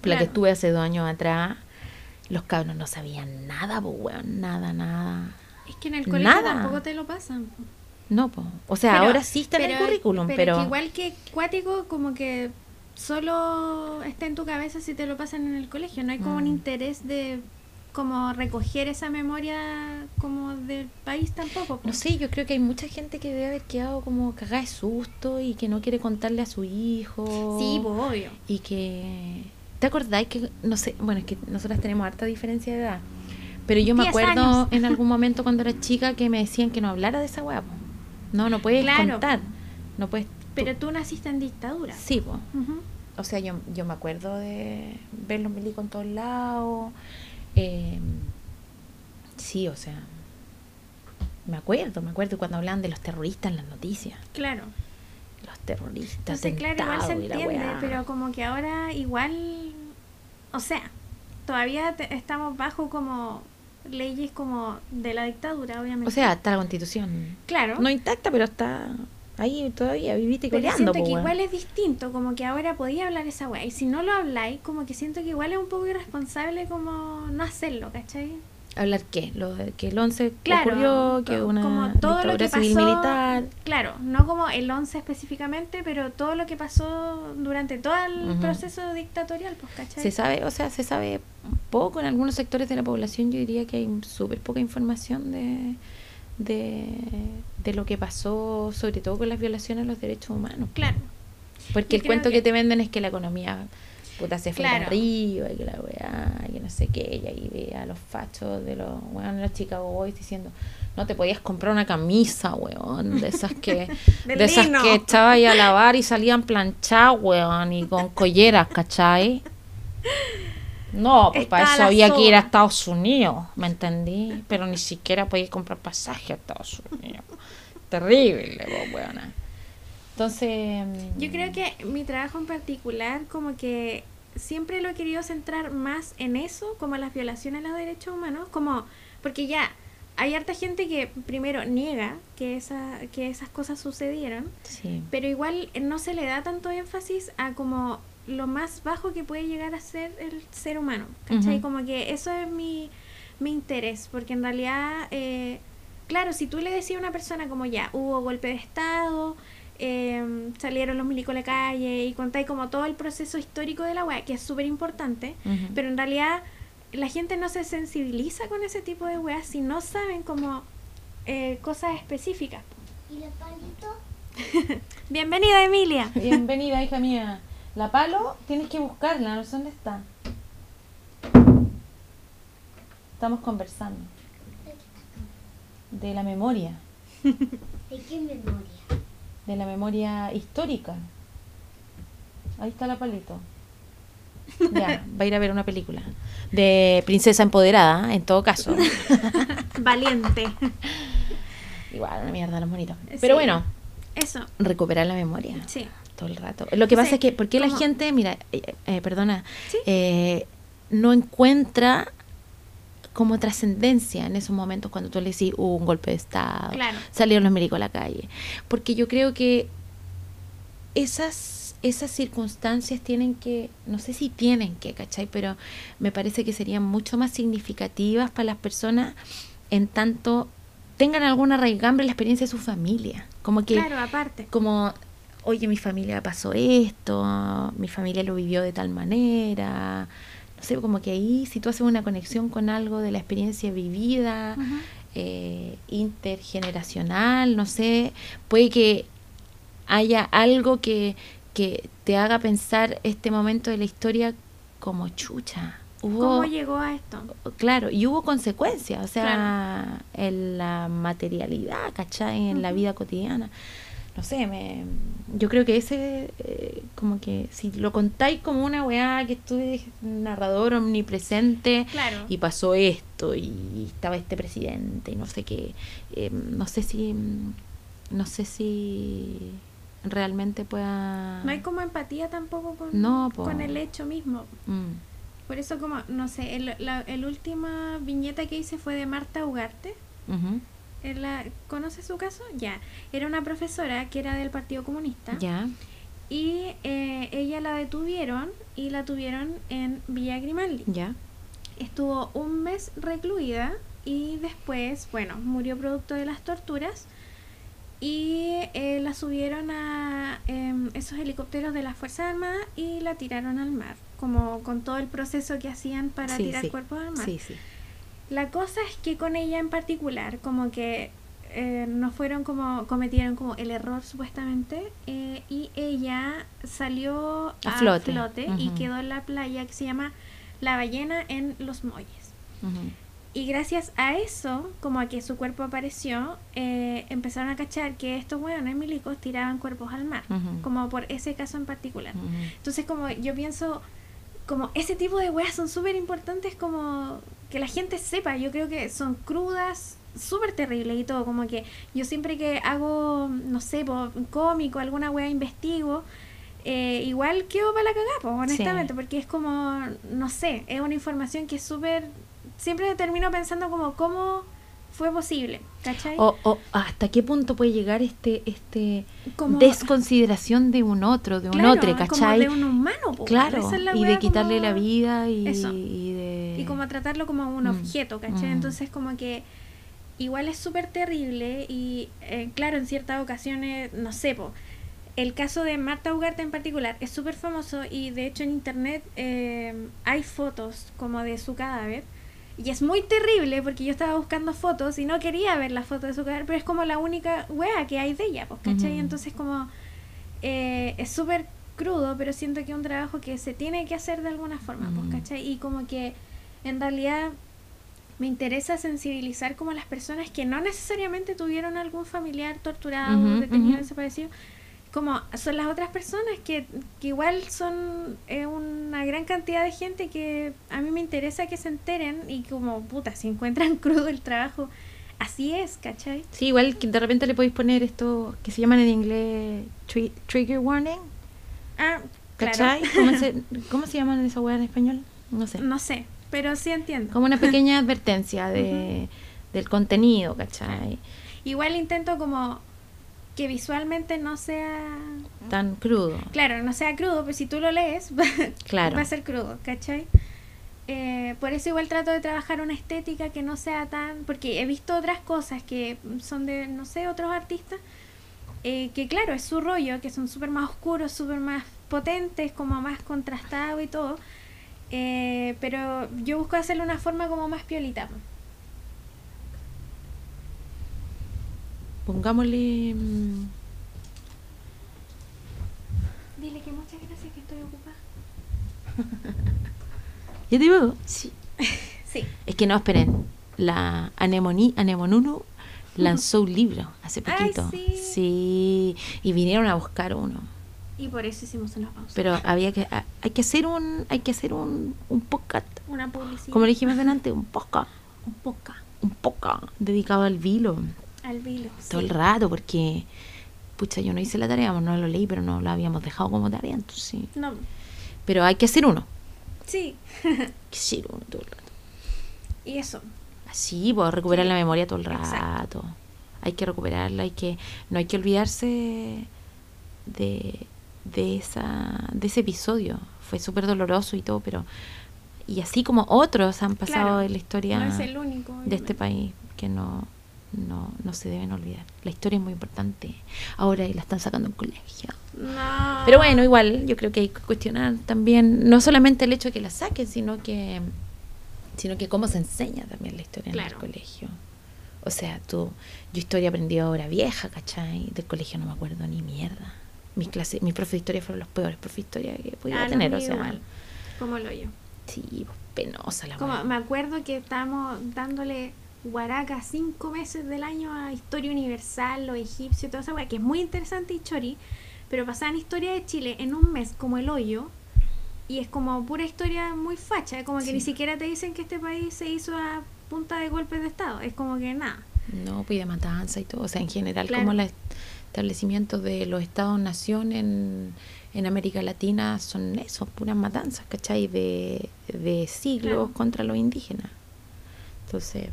pero la que estuve hace dos años atrás, los cabros no sabían nada, pues, weón, nada, nada. Es que en el colegio Nada. tampoco te lo pasan. po. No, po. o sea, Pero- ahora sí está en el currículum, pero, que igual que cuático, como que solo está en tu cabeza si te lo pasan en el colegio. No hay como un Mm. interés de como recoger esa memoria como del país tampoco. po. No sé, yo creo que hay mucha gente que debe haber quedado como cagada de susto y que no quiere contarle a su hijo. Sí, pues obvio. Y que... ¿Te acordáis que, no sé, bueno, es que nosotras tenemos harta diferencia de edad, pero yo me acuerdo años. en algún momento cuando era chica que me decían que no hablara de esa po. No, no puedes Claro. contar. No puedes... Pero tú naciste en dictadura. Sí. Ujú. O sea, yo, yo me acuerdo de ver los milicos en todos lados. Eh, sí, o sea, me acuerdo, me acuerdo cuando hablaban de los terroristas en las noticias. Claro. Los terroristas. Entonces, claro, igual se entiende, pero como que ahora igual, o sea, todavía te- estamos bajo como leyes como de la dictadura, obviamente. O sea, está la constitución. claro. No intacta, pero está ahí todavía, vivite y pero coleando. siento po, que weón. igual es distinto, como que ahora podía hablar esa weá. Y si no lo habláis, como que siento que igual es un poco irresponsable como no hacerlo, ¿cachai? ¿Hablar qué? Lo que el 11 Claro, ocurrió, que una como todo lo que pasó, civil militar. claro, no como el 11 específicamente, pero todo lo que pasó durante todo el Ujú. proceso dictatorial, pues, ¿cachai? Se sabe, o sea, se sabe poco en algunos sectores de la población. Yo diría que hay súper poca información de, de, de lo que pasó, sobre todo con las violaciones a los derechos humanos. Claro. Porque Yo el cuento que... que- te venden es que la economía puta se fue Claro. arriba y que la weá, y que no sé qué, y ahí ve a los fachos de los weón, los Chicago Boys diciendo no te podías comprar una camisa, weón, de esas que, [LAUGHS] de esas lino. que echaba ahí a lavar y salían planchadas, weón, y con [LAUGHS] colleras, ¿cachai? No, pues para eso había que ir a. Estados Unidos, ¿me entendí? Pero ni siquiera podías comprar pasaje a Estados Unidos. [LAUGHS] Terrible, vos, weona. Entonces... Yo creo que mi trabajo en particular, como que siempre lo he querido centrar más en eso, como las violaciones a los derechos humanos, como porque ya hay harta gente que primero niega que esa, que esas cosas sucedieron, Sí. pero igual no se le da tanto énfasis a como lo más bajo que puede llegar a ser el ser humano, ¿cachai? Como que eso es mi, mi interés, porque en realidad, eh, claro, si tú le decías a una persona como ya, hubo golpe de Estado, eh, salieron los milicos a la calle y contáis como todo el proceso histórico de la weá, que es súper importante, pero en realidad la gente no se sensibiliza con ese tipo de weas si no saben como eh, cosas específicas. ¿Y la palito? [LAUGHS] Bienvenida Emilia. Bienvenida, hija mía. La palo tienes que buscarla, no sé dónde está. Estamos conversando de la memoria, ¿De qué memoria? de la memoria histórica. Ahí está la palito. Ya, va a ir a ver una película de princesa empoderada, en todo caso. [LAUGHS] Valiente. Igual, una mierda los monitos. Sí. Pero bueno, Eso, recuperar la memoria. sí. Todo el rato. Lo que Sí, pasa es que, ¿por qué la gente, mira, eh, eh, perdona, Sí. eh, no encuentra como trascendencia en esos momentos cuando tú le decís hubo un golpe de Estado, Claro. salieron los milicos a la calle? Porque yo creo que esas, esas circunstancias tienen que, no sé si tienen que, ¿cachai? Pero me parece que serían mucho más significativas para las personas en tanto tengan alguna raigambre en la experiencia de su familia. Como que Claro, aparte. como, oye, mi familia pasó esto, mi familia lo vivió de tal manera. No sé, como que ahí si tú haces una conexión con algo de la experiencia vivida, eh, intergeneracional, no sé, puede que haya algo que, que te haga pensar este momento de la historia como chucha. Hubo, ¿Cómo llegó a esto? Claro, y hubo consecuencias, o sea, en la materialidad, ¿cachai? En la vida cotidiana. No sé, me, yo creo que ese, eh, como que si lo contáis como una weá que estuve narrador omnipresente Claro. y pasó esto y estaba este presidente y no sé qué, eh, no sé si, mm, no sé si realmente pueda... No hay como empatía tampoco con, No, con el hecho mismo. Mm, Por eso como, no sé, el, la el última viñeta que hice fue de Marta Ugarte. En la- ¿Conoces su caso? Ya. Era una profesora que era del Partido Comunista. Ya, Y eh, ella la detuvieron y la tuvieron en Villa Grimaldi. ya, Estuvo un mes recluida y después, bueno, murió producto de las torturas y eh, la subieron a con esos helicópteros de las Fuerzas Armadas y la tiraron al mar, como con todo el proceso que hacían para Sí, tirar sí. cuerpos al mar. Sí, sí. La cosa es que con ella en particular, como que eh, no fueron como, cometieron como el error supuestamente, eh, y ella salió A a, flote. flote, y quedó en la playa que se llama La Ballena en Los Molles. Y gracias a eso, como a que su cuerpo apareció, eh, empezaron a cachar que estos hueones milicos tiraban cuerpos al mar, como por ese caso en particular. Entonces, como yo pienso, como ese tipo de weas son súper importantes, como que la gente sepa. Yo creo que son crudas, súper terribles y todo. Como que yo siempre que hago, no sé, po, cómico, alguna wea investigo. eh, igual quedo para la cagada, po, honestamente, porque es como, no sé, es una información que es súper. Siempre termino pensando como cómo fue posible, ¿cachai? O, o hasta qué punto puede llegar este, este Como- desconsideración de un otro, de un otro, como ¿cachai? de un humano, po, claro, es y de quitarle como- la vida y, y de... y como tratarlo como un Mm, objeto, ¿cachai? mm. Entonces como que igual es súper terrible y eh, claro, en ciertas ocasiones, no sé, po, el caso de Marta Ugarte en particular es súper famoso y de hecho en internet eh, hay fotos como de su cadáver y es muy terrible porque yo estaba buscando fotos y no quería ver la foto de su cadáver, pero es como la única wea que hay de ella, pues, ¿cachai? Entonces como eh, es súper crudo, pero siento que es un trabajo que se tiene que hacer de alguna forma, pues, Ujú. ¿cachai? Y como que en realidad me interesa sensibilizar como a las personas que no necesariamente tuvieron algún familiar torturado, Ujú, detenido, ujú. desaparecido, como son las otras personas que, que igual son eh, una gran cantidad de gente que a mí me interesa que se enteren y como puta, si encuentran [LAUGHS] crudo el trabajo, así es, ¿cachai? Sí, igual que de repente le podéis poner esto que se llaman en inglés tri- trigger warning, Ah, ¿cachai? claro. ¿Cómo, se, [LAUGHS] ¿Cómo se llaman esa weá en español? No sé. No sé, pero sí entiendo. Como una pequeña [LAUGHS] advertencia de, del contenido, ¿cachai? Igual intento como que visualmente no sea Tan crudo. Claro, no sea crudo, pero si tú lo lees, [LAUGHS] va, Claro. va a ser crudo, ¿cachai? Eh, por eso igual trato de trabajar una estética que no sea tan... Porque he visto otras cosas que son de, no sé, otros artistas, eh, que claro, es su rollo, que son súper más oscuros, súper más potentes, como más contrastados y todo. Eh, pero yo busco hacerlo de una forma como más piolita. Pongámosle... mm, Dile que muchas gracias que estoy ocupada. [LAUGHS] ¿Ya te digo? Sí. [LAUGHS] sí. Es que no, esperen. La Anemoni, Anemonunu lanzó un libro hace Ay, [LAUGHS] poquito. sí. Sí, y vinieron a buscar uno. Y por eso hicimos una pausa. Pero había que a- hay que hacer un hay que hacer un, un podcast. una publicidad. Como le dijimos delante, un podcast, Un poca. un podcast dedicado al vilo Al vilo. todo el rato porque pucha, yo no hice la tarea, no lo leí, pero no lo habíamos dejado como tarea, entonces sí. No. Pero hay que hacer uno. Sí. Hay que hacer uno todo el rato. y eso. Así, pues recuperar Sí, la memoria todo el exacto. rato. Hay que recuperarla, hay que no hay que olvidarse de de esa de ese episodio. Fue súper doloroso y todo, pero y así como otros han pasado Claro, en la historia no es el único. de este país que no no no se deben olvidar. La historia es muy importante. Ahora y la están sacando en colegio. No. Pero bueno, igual yo creo que hay que cuestionar también no solamente el hecho de que la saquen, sino que sino que cómo se enseña también la historia en el colegio. O sea, tú, yo historia aprendí ahora vieja, ¿cachai? Del colegio no me acuerdo ni mierda. Mis clases, mis profes de historia fueron los peores profes de historia que podía Ah, tener, o sea, igual. Como lo yo. sí, pues, penosa la Como me acuerdo que estábamos dándole guaraca cinco meses del año a historia universal, los egipcios, toda esa weá, que es muy interesante y chori, pero pasaban historia de Chile en un mes como el hoyo. Y es como pura historia muy facha, como que Sí. ni siquiera te dicen que este país se hizo a punta de golpes de Estado. Es como que nada. No, pues de matanza y todo. O sea, en general, Claro. como los establecimientos de los estados-nación en, en América Latina son eso, puras matanzas, ¿cachai? De, de siglos Claro. contra los indígenas. Entonces,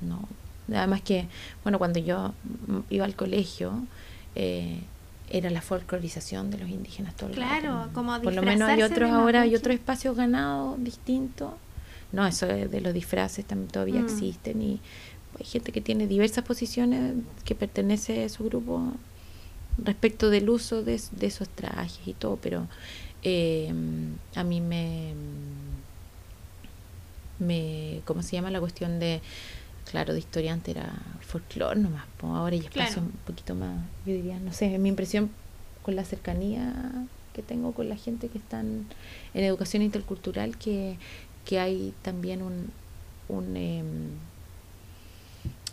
no. Además que, bueno, cuando yo iba al colegio, eh, era la folclorización de los indígenas todo el Claro, rato. como Por lo menos hay otros ahora, hay otros espacios ganados distintos. No, eso de, de los disfraces también todavía Mm. existen y hay gente que tiene diversas posiciones que pertenece a su grupo respecto del uso de, de esos trajes y todo, pero eh, a mí me, me, ¿cómo se llama la cuestión de, claro, de historiante era folclore nomás, ahora ya espacio Claro. un poquito más, yo diría, no sé, mi impresión con la cercanía que tengo con la gente que están en educación intercultural, que, que hay también un, un em,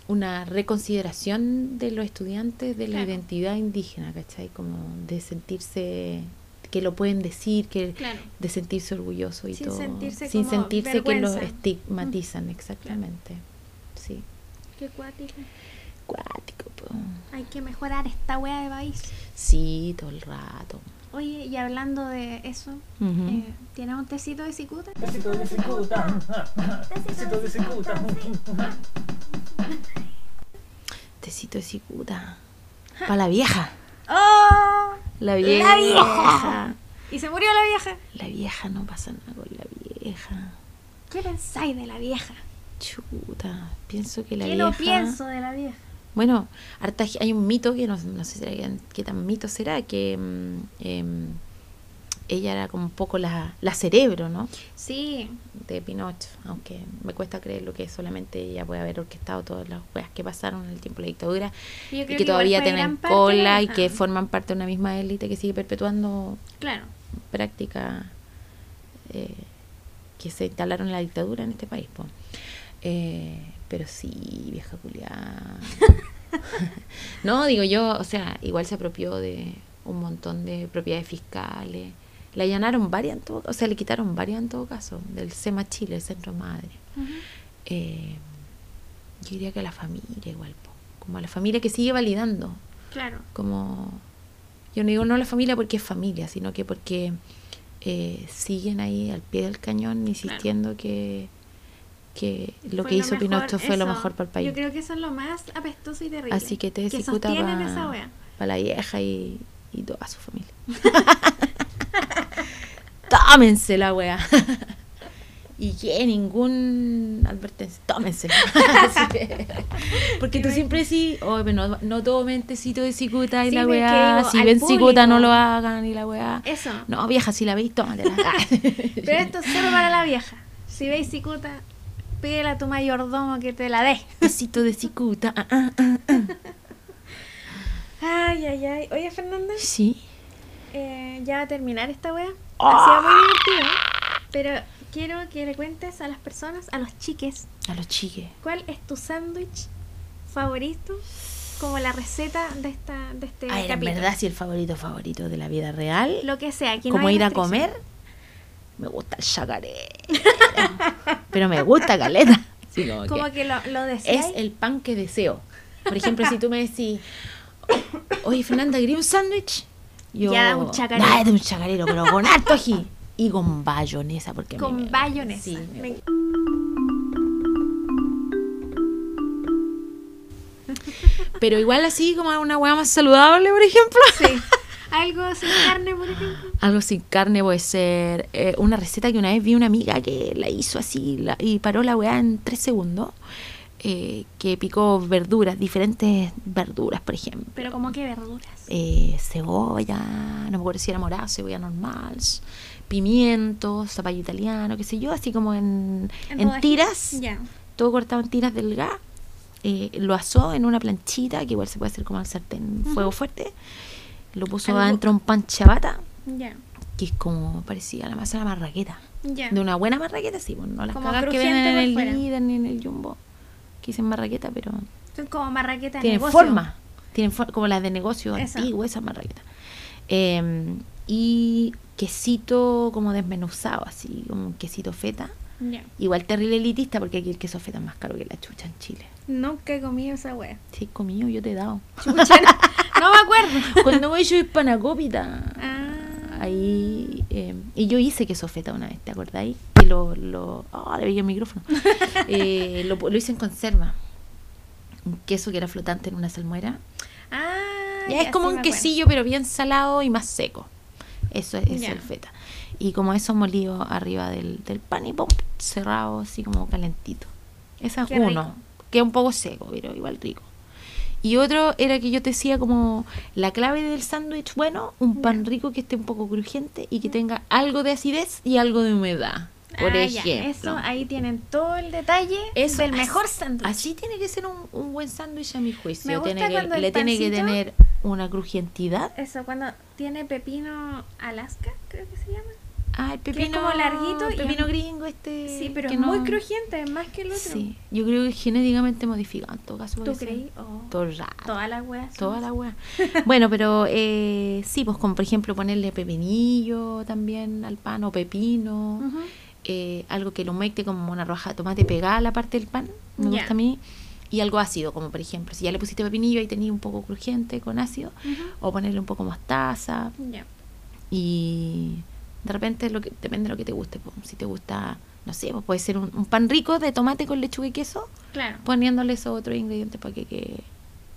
una reconsideración de los estudiantes de la Claro. identidad indígena, ¿cachai? Como de sentirse que lo pueden decir, que Claro. de sentirse orgulloso y Sin todo. sentirse sin como sentirse que los vergüenza. estigmatizan, exactamente. Qué cuático. Cuático, po. Hay que mejorar esta wea de país. Sí, todo el rato. Oye, y hablando de eso, Ujú. eh, ¿tienes un tecito de cicuta? Besito de cicuta. Besito de cicuta. Tecito de cicuta. Para la vieja. ¡Oh! La vieja. La vieja. Y se murió la vieja. La vieja, no pasa nada con la vieja. ¿Qué pensáis de la vieja? Chuta, pienso que la ¿Qué vieja... no pienso de la vieja? Bueno, harta hay un mito que no, no sé si qué, tan mito será, que mm, em, ella era como un poco la, la cerebro, ¿no? Sí, De Pinochet, aunque me cuesta creer lo que solamente ella puede haber orquestado todas las weas que pasaron en el tiempo de la dictadura yo creo y que todavía tienen cola y que forman parte de una misma élite que sigue perpetuando Claro. prácticas eh, que se instalaron en la dictadura en este país. po. Eh, pero sí, vieja culiada. [LAUGHS] no, digo yo, o sea, igual se apropió de un montón de propiedades fiscales. Le allanaron varias, en todo, o sea, le quitaron varias en todo caso, del SEMA Chile, el Centro Madre. Eh, yo diría que a la familia igual, como a la familia que sigue validando Claro. como yo no digo no la familia porque es familia sino que porque eh, siguen ahí al pie del cañón insistiendo que que lo Fue que hizo mejor, Pinocho fue lo mejor para el país. Yo creo que eso es lo más apestoso y terrible. así que te sostienen para la vieja y, y toda su familia. [LAUGHS] Tómense la wea. [LAUGHS] Y que ningún advertencia. Tómense. [LAUGHS] Porque tú siempre decís oh, no, no tomen tecito de cicuta y Sí, la weá si ven cicuta no público. lo hagan y la weá Eso. no vieja si la veis tómatela. Pero esto es solo para la vieja. Si veis cicuta, pídele a tu mayordomo que te la dé. [LAUGHS] tecito de cicuta ah, ah, ah, ah. Ay, ay, ay. Oye, Fernanda, sí eh, ya va a terminar esta wea. Ah. Ha sido muy divertido. Pero quiero que le cuentes a las personas, a los chiques, a los chiques ¿cuál es tu sándwich favorito? Como la receta de esta de este a ver, en verdad si el favorito favorito de la vida real Lo que sea, aquí como ir a comer, me gusta el chacaré. Pero me gusta caleta. Sí, como Como que que lo, lo es deseáis. el pan que deseo. Por ejemplo, si tú me decís, oye Fernanda, ¿quería un sándwich? Yo, Ya, un chacarero. Dale un chacarero, pero con harto ají. Y con bayonesa, porque Con me- bayonesa. Sí, me. [LAUGHS] Pero igual así como una hueá más saludable, por ejemplo. Sí. Algo sin carne, por ejemplo. Algo sin carne puede ser eh, una receta que una vez vi una amiga que la hizo así la- y paró la weá en tres segundos. eh, que picó verduras, diferentes verduras, por ejemplo. Pero como que verduras. Eh, cebolla, no me acuerdo si era morada, cebolla normal, pimiento, zapallo italiano, qué sé yo, así como en, En tiras, Ya. todo cortado en tiras delgadas. Eh, lo asó en una planchita, que igual se puede hacer como al sartén, fuego fuerte. Lo puso adentro de un pan chabata, Ya. que es como parecía la masa de la marraqueta. Ya. De una buena marraqueta, sí, pues, no las Como cagas que vienen en el fuera. líder ni en el jumbo, que dicen marraqueta, pero Son como marraquetas tienen negocio. forma, tienen for- como las de negocio Esa. antiguo, esas marraquetas. Eh, y quesito como desmenuzado, así, como un quesito feta. Igual terrible elitista, porque aquí el queso feta es más caro que la chucha en Chile. Nunca he comido esa wea. Sí, comido, yo te he dado. Chucha, no, me acuerdo. [LAUGHS] Cuando voy yo a Hispanacópita, Ah. ahí. eh, y yo hice queso feta una vez, ¿te acordáis? Y lo. lo ah, le veía el micrófono. [LAUGHS] Eh, lo, lo hice en conserva. Un queso que era flotante en una salmuera. Ah, Ya es como sí un quesillo, pero bien salado y más seco. Eso es, es el feta. Y como eso molido arriba del, del pan y pum, cerrado, así como calentito. Ese es Qué uno. rico. Un poco seco, pero igual rico. Y otro era que yo te decía como la clave del sándwich bueno, un pan rico que esté un poco crujiente y que tenga algo de acidez y algo de humedad. Por Ah, ya, ejemplo. Eso, ahí tienen todo el detalle Eso, del mejor sándwich. Así tiene que ser un, un buen sándwich a mi juicio. Me gusta Tiene que- cuando el le tiene que tener una crujientidad. Eso, cuando tiene pepino Alaska, creo que se llama. Ah, el Que es pepino como larguito y pepino gringo este. Sí, pero que es no- muy crujiente, más que el otro. Sí, yo creo que genéticamente modificado en todo caso. ¿Tú creí? Oh, Todo raro. Todas las weas. Toda la weá. [LAUGHS] Bueno, pero eh, sí, pues como por ejemplo ponerle pepinillo también al pan o pepino. Eh, algo que lo humecte como una roja de tomate pegada a la parte del pan. Me gusta a mí. Y algo ácido, como por ejemplo, si ya le pusiste pepinillo y tenía un poco crujiente con ácido. O ponerle un poco mostaza. Ya. Y de repente lo que, depende de lo que te guste. po. Si te gusta, no sé, pues puede ser un, un pan rico de tomate con lechuga y queso. Claro. Poniéndole esos otros ingredientes para que quede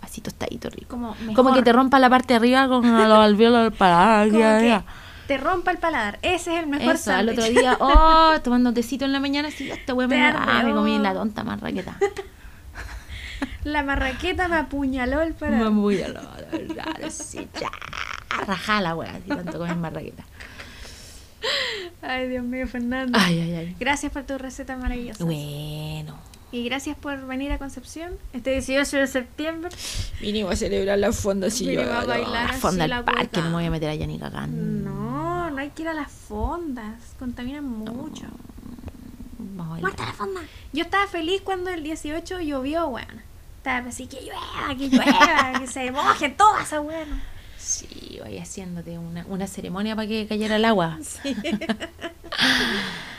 así tostadito rico. Como, Como que te rompa la parte de arriba con los alveolos del paladar. Ya, que ya. te rompa el paladar. Ese es el mejor Eso, al otro día, oh, [LAUGHS] tomando tecito en la mañana, así, esta wea me, ah, me comí la tonta más raqueta. [LAUGHS] La marraqueta me apuñaló el me paladar. voy a la verdad, así, ya, rajá la así tanto comer más raqueta. [LAUGHS] Ay, Dios mío, Fernando. Ay, ay, ay. Gracias por tu receta maravillosa. Bueno, Y gracias por venir a Concepción este 18 de septiembre. vinimos a celebrar la fonda si yo. A bailar la fonda parque, no me voy a meter allá ni cagando. No, no hay que ir a las fondas. Contaminan mucho. Vamos a bailar. Muerta la fonda. Yo estaba feliz cuando el 18 llovió, weón. Estaba así que llueva, que llueva, que se mojen todas esas weón. Sí, voy haciéndote una, una ceremonia para que cayera el agua. [LAUGHS]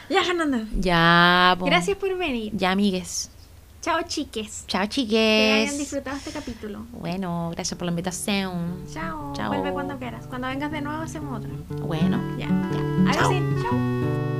Ya, Fernando. Ya, po. Gracias por venir. Ya, amigues. Chao, chiques. Chao, Que chiques. hayan disfrutado este capítulo. Bueno, gracias por la invitación. Chao. Chao. Vuelve cuando quieras. Cuando vengas de nuevo hacemos otro. Bueno, Ya. ya. Ahora Chao. sí. Chao.